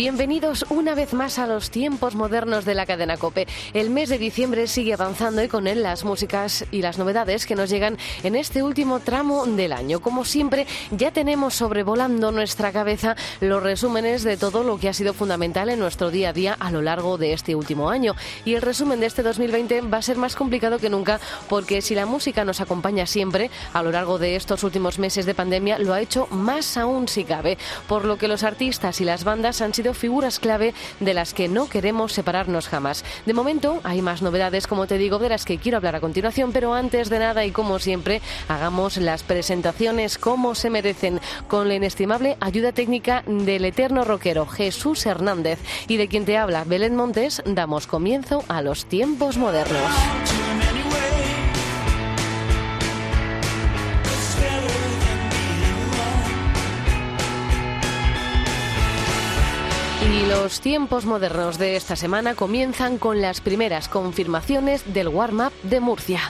Bienvenidos una vez más a los tiempos modernos de la cadena Cope. El mes de diciembre sigue avanzando y con él las músicas y las novedades que nos llegan en este último tramo del año. Como siempre, ya tenemos sobrevolando nuestra cabeza los resúmenes de todo lo que ha sido fundamental en nuestro día a día a lo largo de este último año. Y el resumen de este 2020 va a ser más complicado que nunca porque si la música nos acompaña siempre a lo largo de estos últimos meses de pandemia, lo ha hecho más aún si cabe. Por lo que los artistas y las bandas han sido figuras clave de las que no queremos separarnos jamás. De momento hay más novedades, como te digo, de las que quiero hablar a continuación, pero antes de nada y como siempre, hagamos las presentaciones como se merecen, con la inestimable ayuda técnica del eterno rockero Jesús Hernández y de quien te habla Belén Montes, damos comienzo a los tiempos modernos. Los tiempos modernos de esta semana comienzan con las primeras confirmaciones del warm-up de Murcia.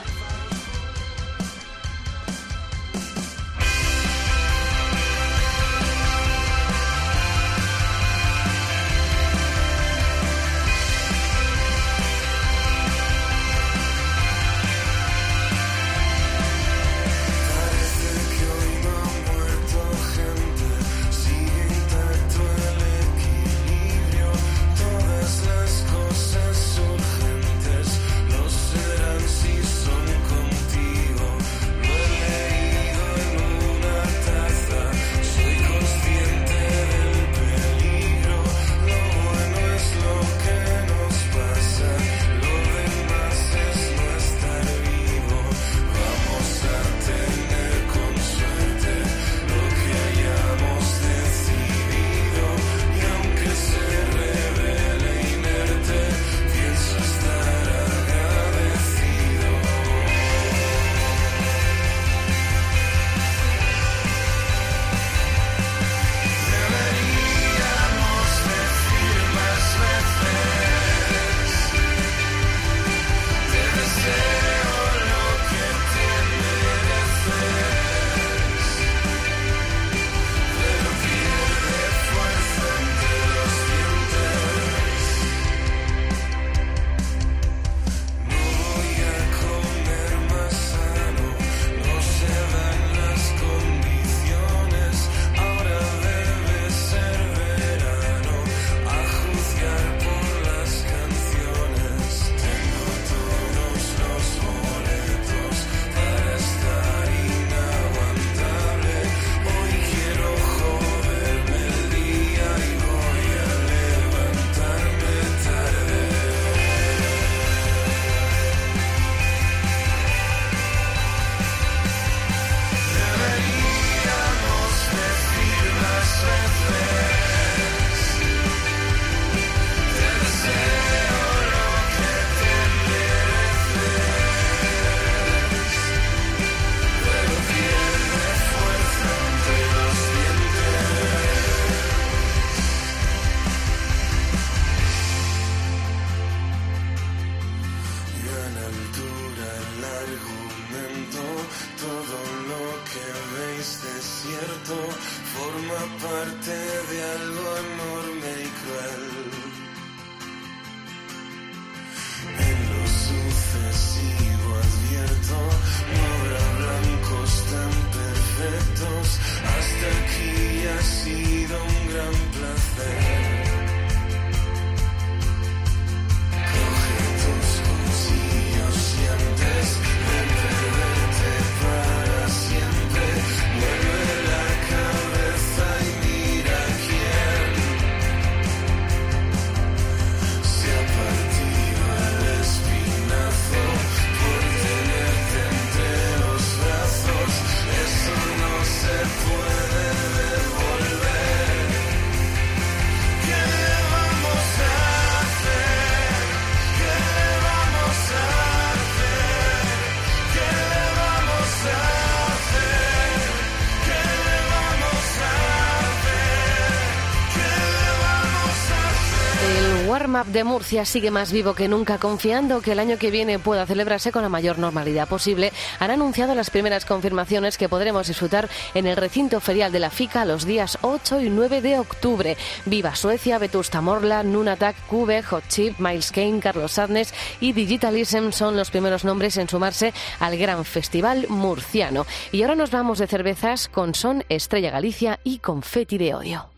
Warm-up de Murcia sigue más vivo que nunca, confiando que el año que viene pueda celebrarse con la mayor normalidad posible. Han anunciado las primeras confirmaciones que podremos disfrutar en el recinto ferial de la FICA los días 8 y 9 de octubre. Viva Suecia, Vetusta Morla, Nunatak, Cube, Hot Chip, Miles Kane, Carlos Sadness y Digitalism son los primeros nombres en sumarse al gran festival murciano. Y ahora nos vamos de cervezas con Son Estrella Galicia y Confetti de Odio.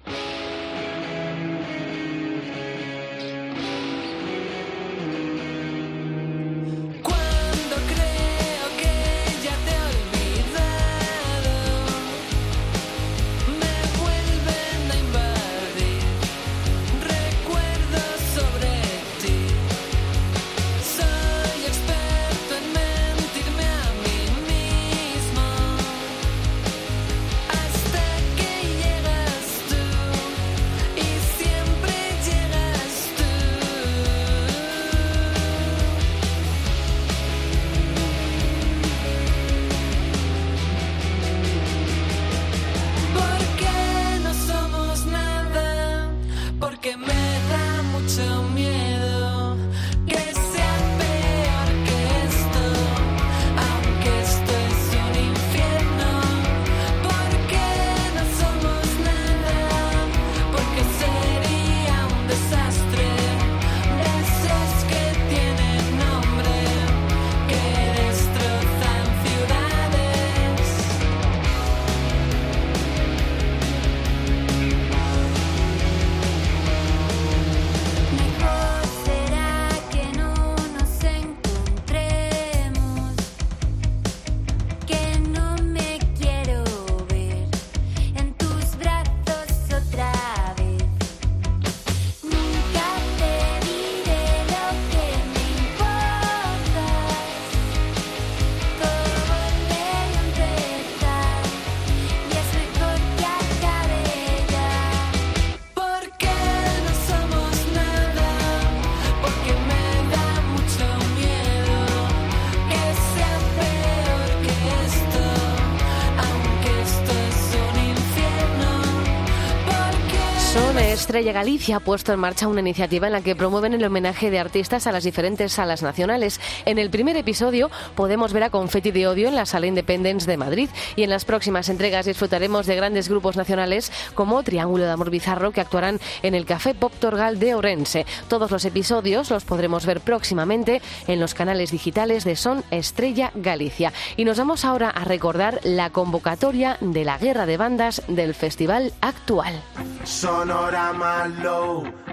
Estrella Galicia ha puesto en marcha una iniciativa en la que promueven el homenaje de artistas a las diferentes salas nacionales. En el primer episodio podemos ver a Confetti de Odio en la Sala Independence de Madrid y en las próximas entregas disfrutaremos de grandes grupos nacionales como Triángulo de Amor Bizarro que actuarán en el Café Pop Torgal de Orense. Todos los episodios los podremos ver próximamente en los canales digitales de Son Estrella Galicia. Y nos vamos ahora a recordar la convocatoria de la guerra de bandas del festival actual. Sonorama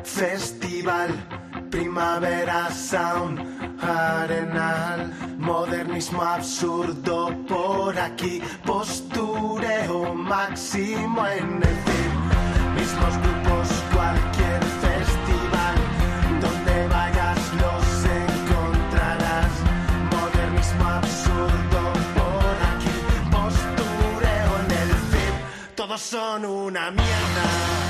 Festival, Primavera Sound, Arenal, modernismo absurdo por aquí, postureo máximo en el fin, mismos grupos, cualquier festival, donde vayas los encontrarás, modernismo absurdo por aquí, postureo en el fin, todos son una mierda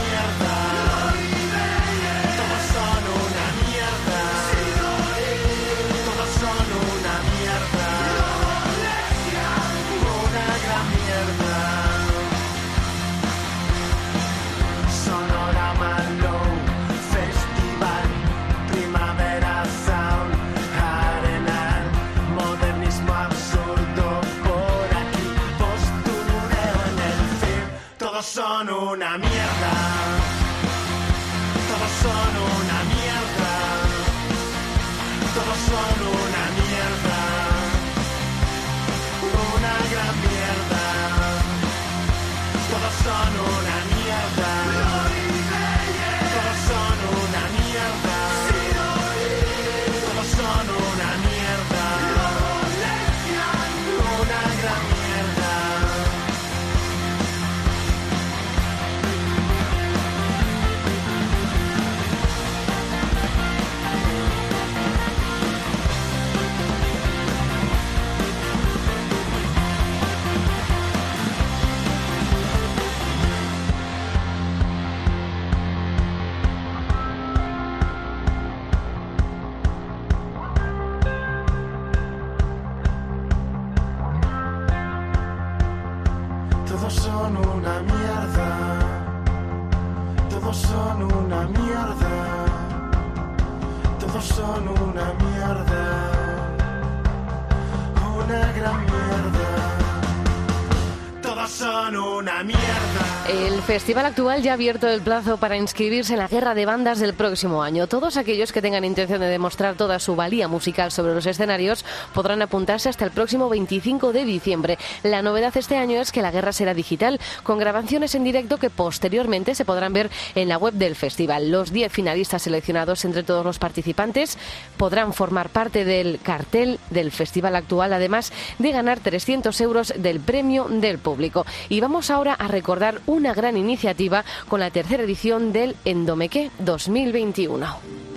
son una mierda, todos son una mierda, todos son una mierda, una gran mierda, todos son una El festival actual ya ha abierto el plazo para inscribirse en la guerra de bandas del próximo año. Todos aquellos que tengan intención de demostrar toda su valía musical sobre los escenarios podrán apuntarse hasta el próximo 25 de diciembre. La novedad este año es que la guerra será digital, con grabaciones en directo que posteriormente se podrán ver en la web del festival. Los 10 finalistas seleccionados entre todos los participantes podrán formar parte del cartel del festival actual, además de ganar 300 euros del premio del público. Y vamos ahora a recordar una gran iniciativa con la tercera edición del Endomeque 2021.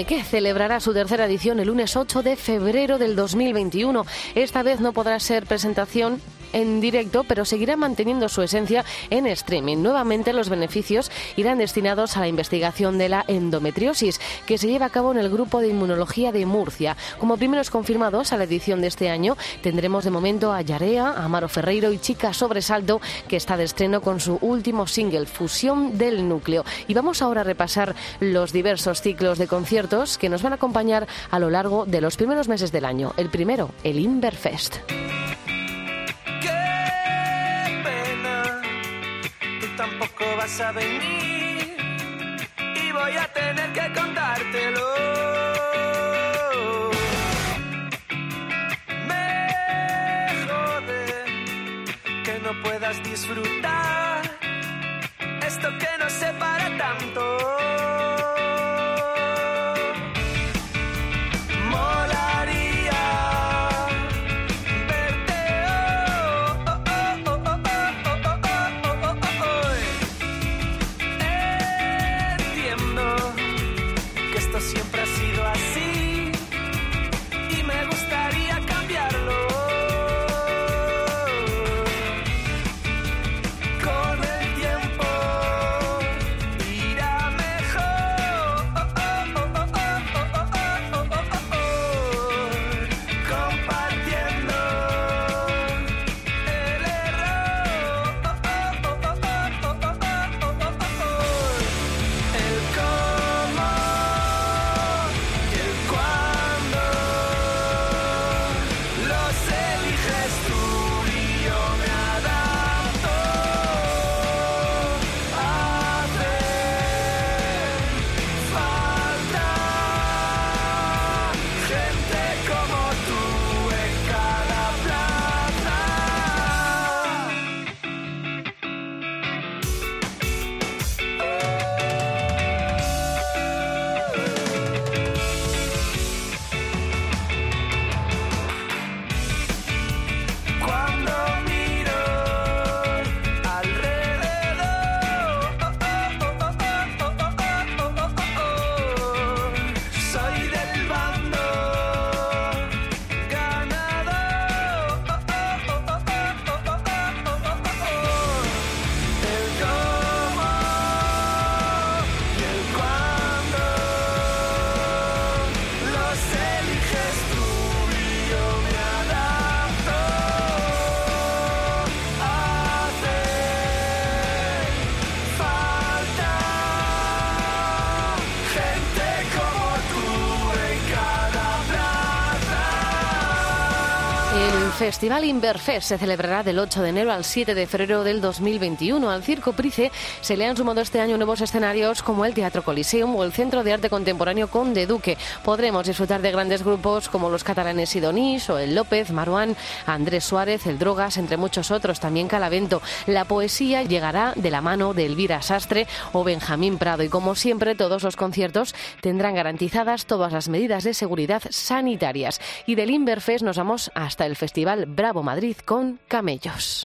Endomeque celebrará su tercera edición el lunes 8 de febrero del 2021. Esta vez no podrá ser presentación en directo, pero seguirá manteniendo su esencia en streaming. Nuevamente los beneficios irán destinados a la investigación de la endometriosis, que se lleva a cabo en el Grupo de Inmunología de Murcia. Como primeros confirmados a la edición de este año, tendremos de momento a Yarea, a Amaro Ferreiro y Chica Sobresalto, que está de estreno con su último single, Fusión del Núcleo. Y vamos ahora a repasar los diversos ciclos de conciertos que nos van a acompañar a lo largo de los primeros meses del año. El primero, el Inverfest. Vas a venir y voy a tener que contártelo. Me jode que no puedas disfrutar esto que nos separa tanto. Festival Inverfest se celebrará del 8 de enero al 7 de febrero del 2021. Al Circo Price se le han sumado este año nuevos escenarios como el Teatro Coliseum o el Centro de Arte Contemporáneo Conde Duque. Podremos disfrutar de grandes grupos como los catalanes Sidonís o el López, Maruán, Andrés Suárez, el Drogas, entre muchos otros, también Calavento. La poesía llegará de la mano de Elvira Sastre o Benjamín Prado y como siempre todos los conciertos tendrán garantizadas todas las medidas de seguridad sanitarias. Y del Inverfest nos vamos hasta el Festival Bravo Madrid con Camellos.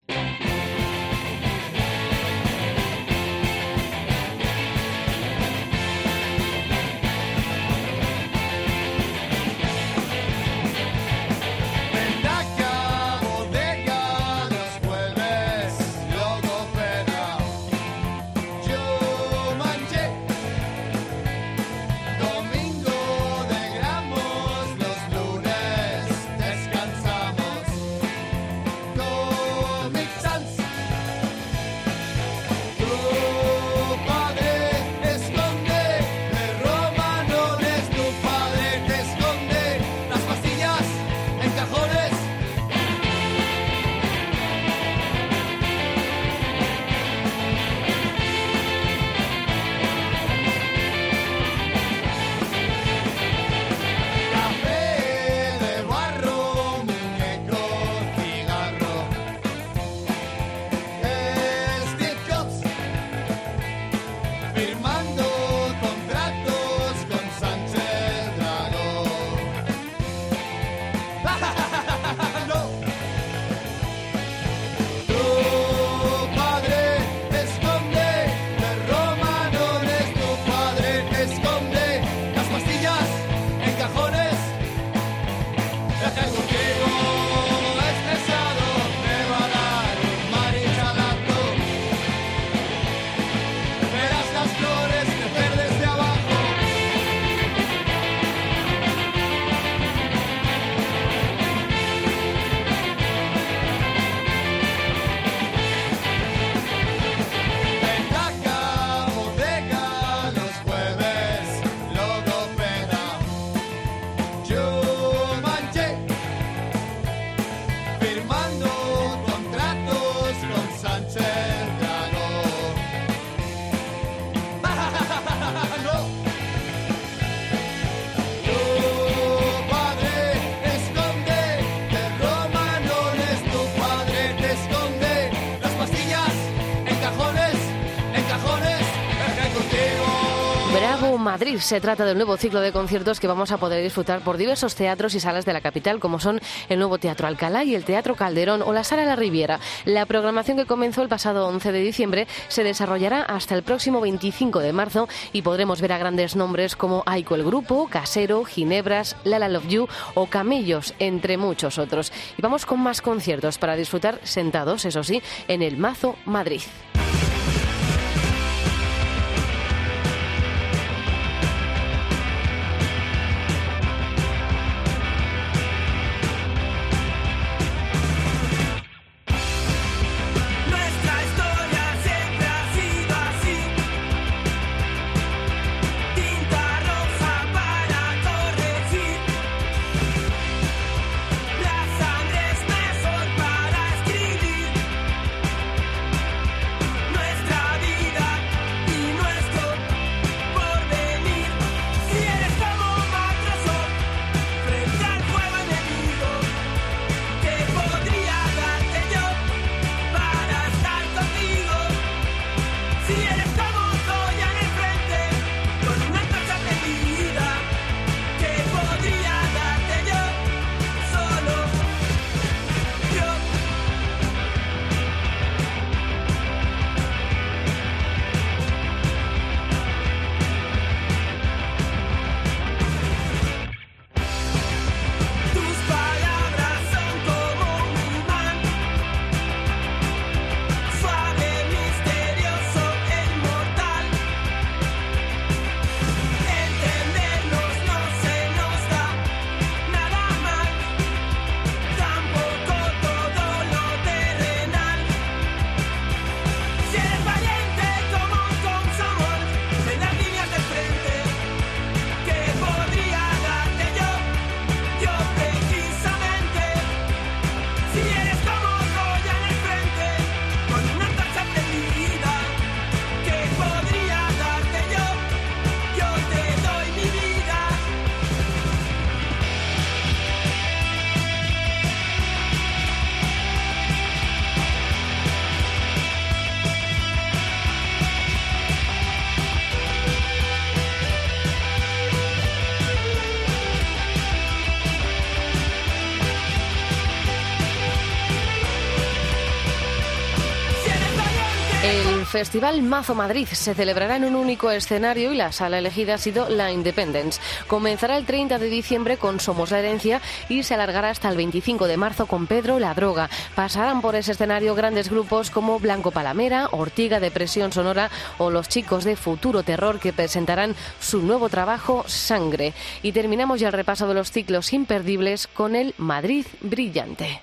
Madrid. Se trata del nuevo ciclo de conciertos que vamos a poder disfrutar por diversos teatros y salas de la capital, como son el nuevo Teatro Alcalá y el Teatro Calderón o la Sala La Riviera. La programación que comenzó el pasado 11 de diciembre se desarrollará hasta el próximo 25 de marzo y podremos ver a grandes nombres como Aiko el Grupo, Casero, Ginebras, Lala Love You o Camellos, entre muchos otros. Y vamos con más conciertos para disfrutar sentados, eso sí, en el Mazo Madrid. Festival Mazo Madrid se celebrará en un único escenario y la sala elegida ha sido la Independence. Comenzará el 30 de diciembre con Somos la Herencia y se alargará hasta el 25 de marzo con Pedro la Droga. Pasarán por ese escenario grandes grupos como Blanco Palamera, Ortiga de Presión Sonora o los chicos de Futuro Terror que presentarán su nuevo trabajo Sangre. Y terminamos ya el repaso de los ciclos imperdibles con el Madrid Brillante.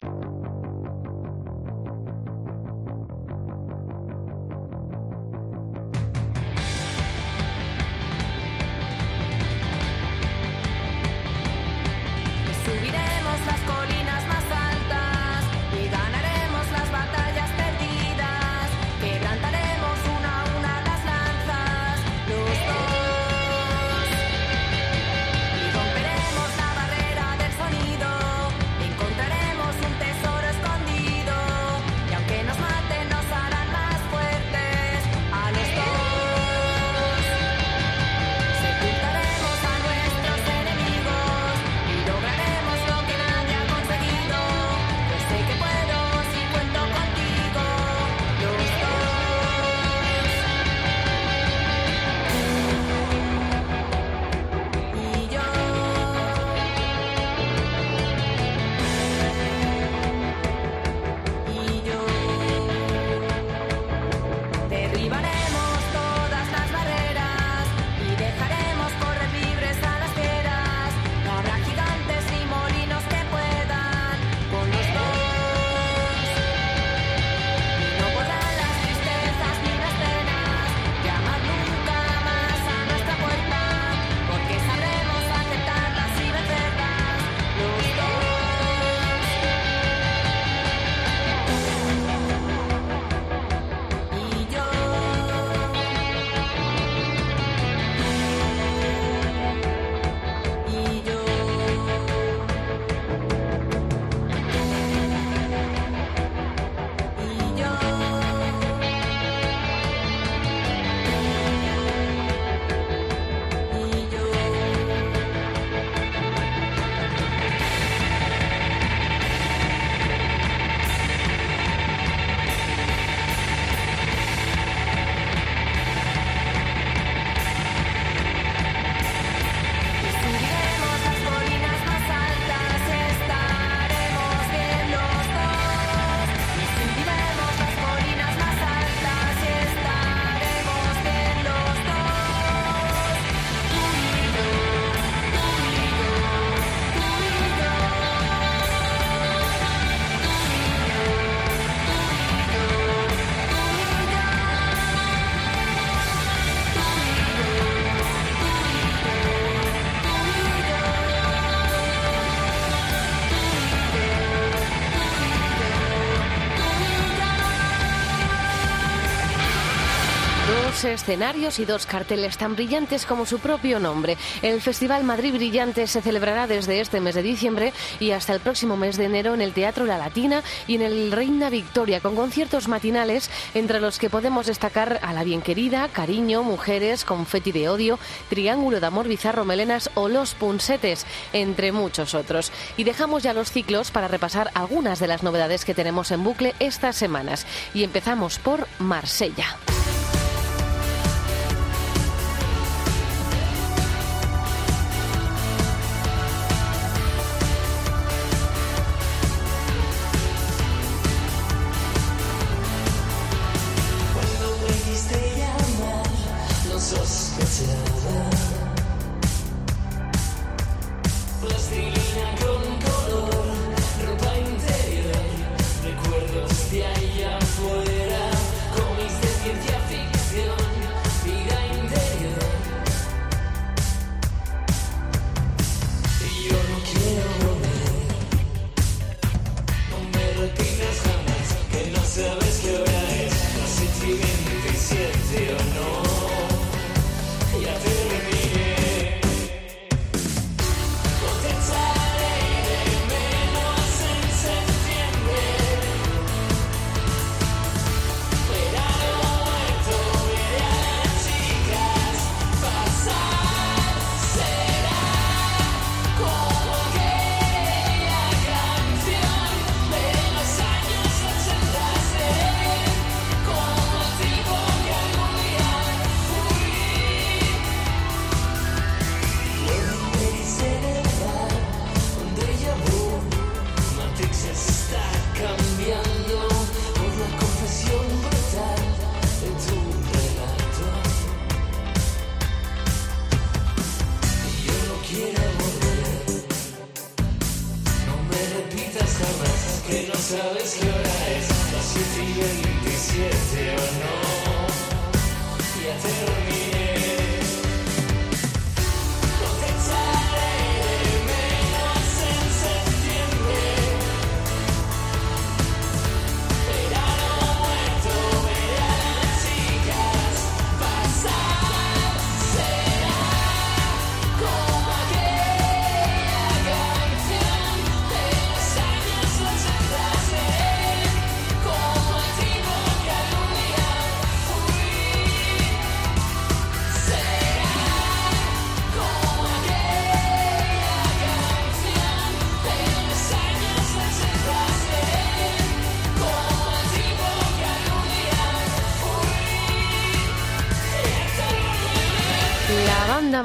Escenarios y dos carteles tan brillantes como su propio nombre. El Festival Madrid Brillante se celebrará desde este mes de diciembre y hasta el próximo mes de enero en el Teatro La Latina y en el Reina Victoria, con conciertos matinales entre los que podemos destacar a La Bien Querida, Cariño, Mujeres, Confeti de Odio, Triángulo de Amor Bizarro Melenas o Los Punsetes, entre muchos otros. Y dejamos ya los ciclos para repasar algunas de las novedades que tenemos en bucle estas semanas. Y empezamos por Marsella.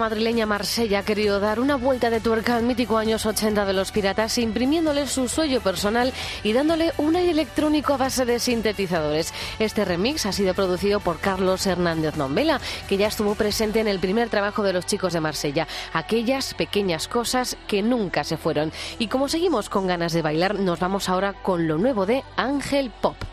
Madrileña Marsella ha querido dar una vuelta de tuerca al mítico años 80 de los piratas, imprimiéndole su sello personal y dándole un aire electrónico a base de sintetizadores. Este remix ha sido producido por Carlos Hernández Nombela, que ya estuvo presente en el primer trabajo de los chicos de Marsella, aquellas pequeñas cosas que nunca se fueron. Y como seguimos con ganas de bailar, nos vamos ahora con lo nuevo de Ángel Pop.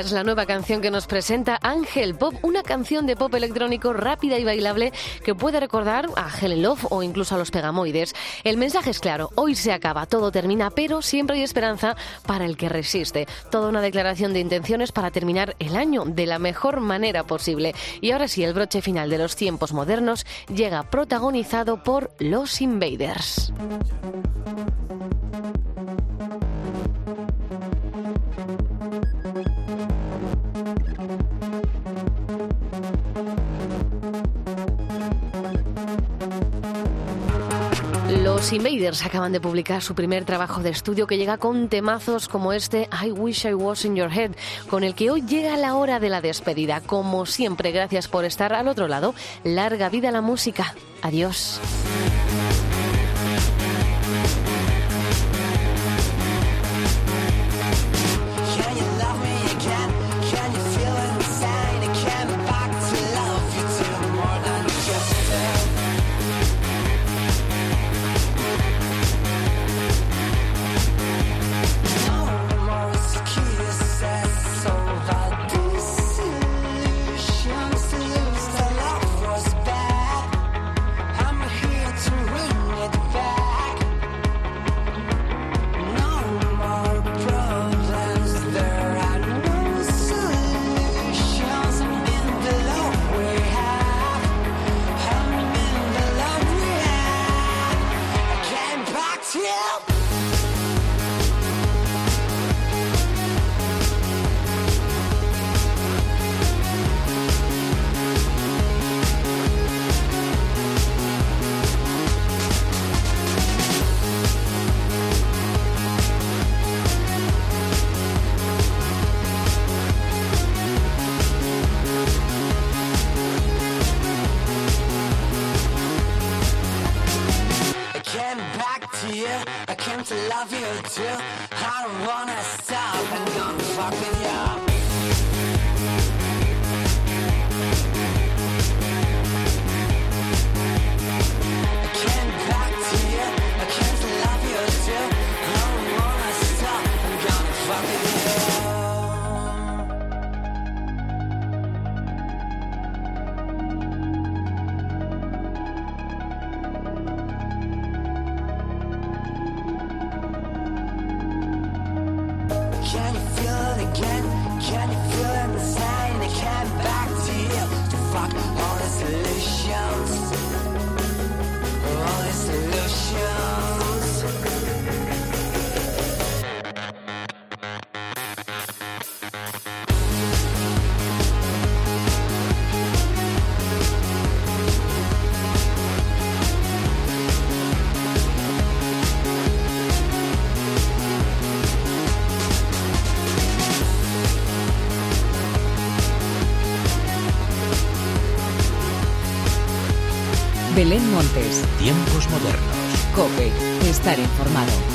Es la nueva canción que nos presenta Ángel Pop, una canción de pop electrónico rápida y bailable que puede recordar a Helen Love o incluso a los Pegamoides. El mensaje es claro, hoy se acaba, todo termina, pero siempre hay esperanza para el que resiste. Toda una declaración de intenciones para terminar el año de la mejor manera posible. Y ahora sí, el broche final de los tiempos modernos llega protagonizado por Los Invaders. Los Invaders acaban de publicar su primer trabajo de estudio que llega con temazos como este I Wish I Was in Your Head, con el que hoy llega la hora de la despedida. Como siempre, gracias por estar al otro lado. Larga vida la música. Adiós. Montes, Tiempos modernos. Cope, estar informado.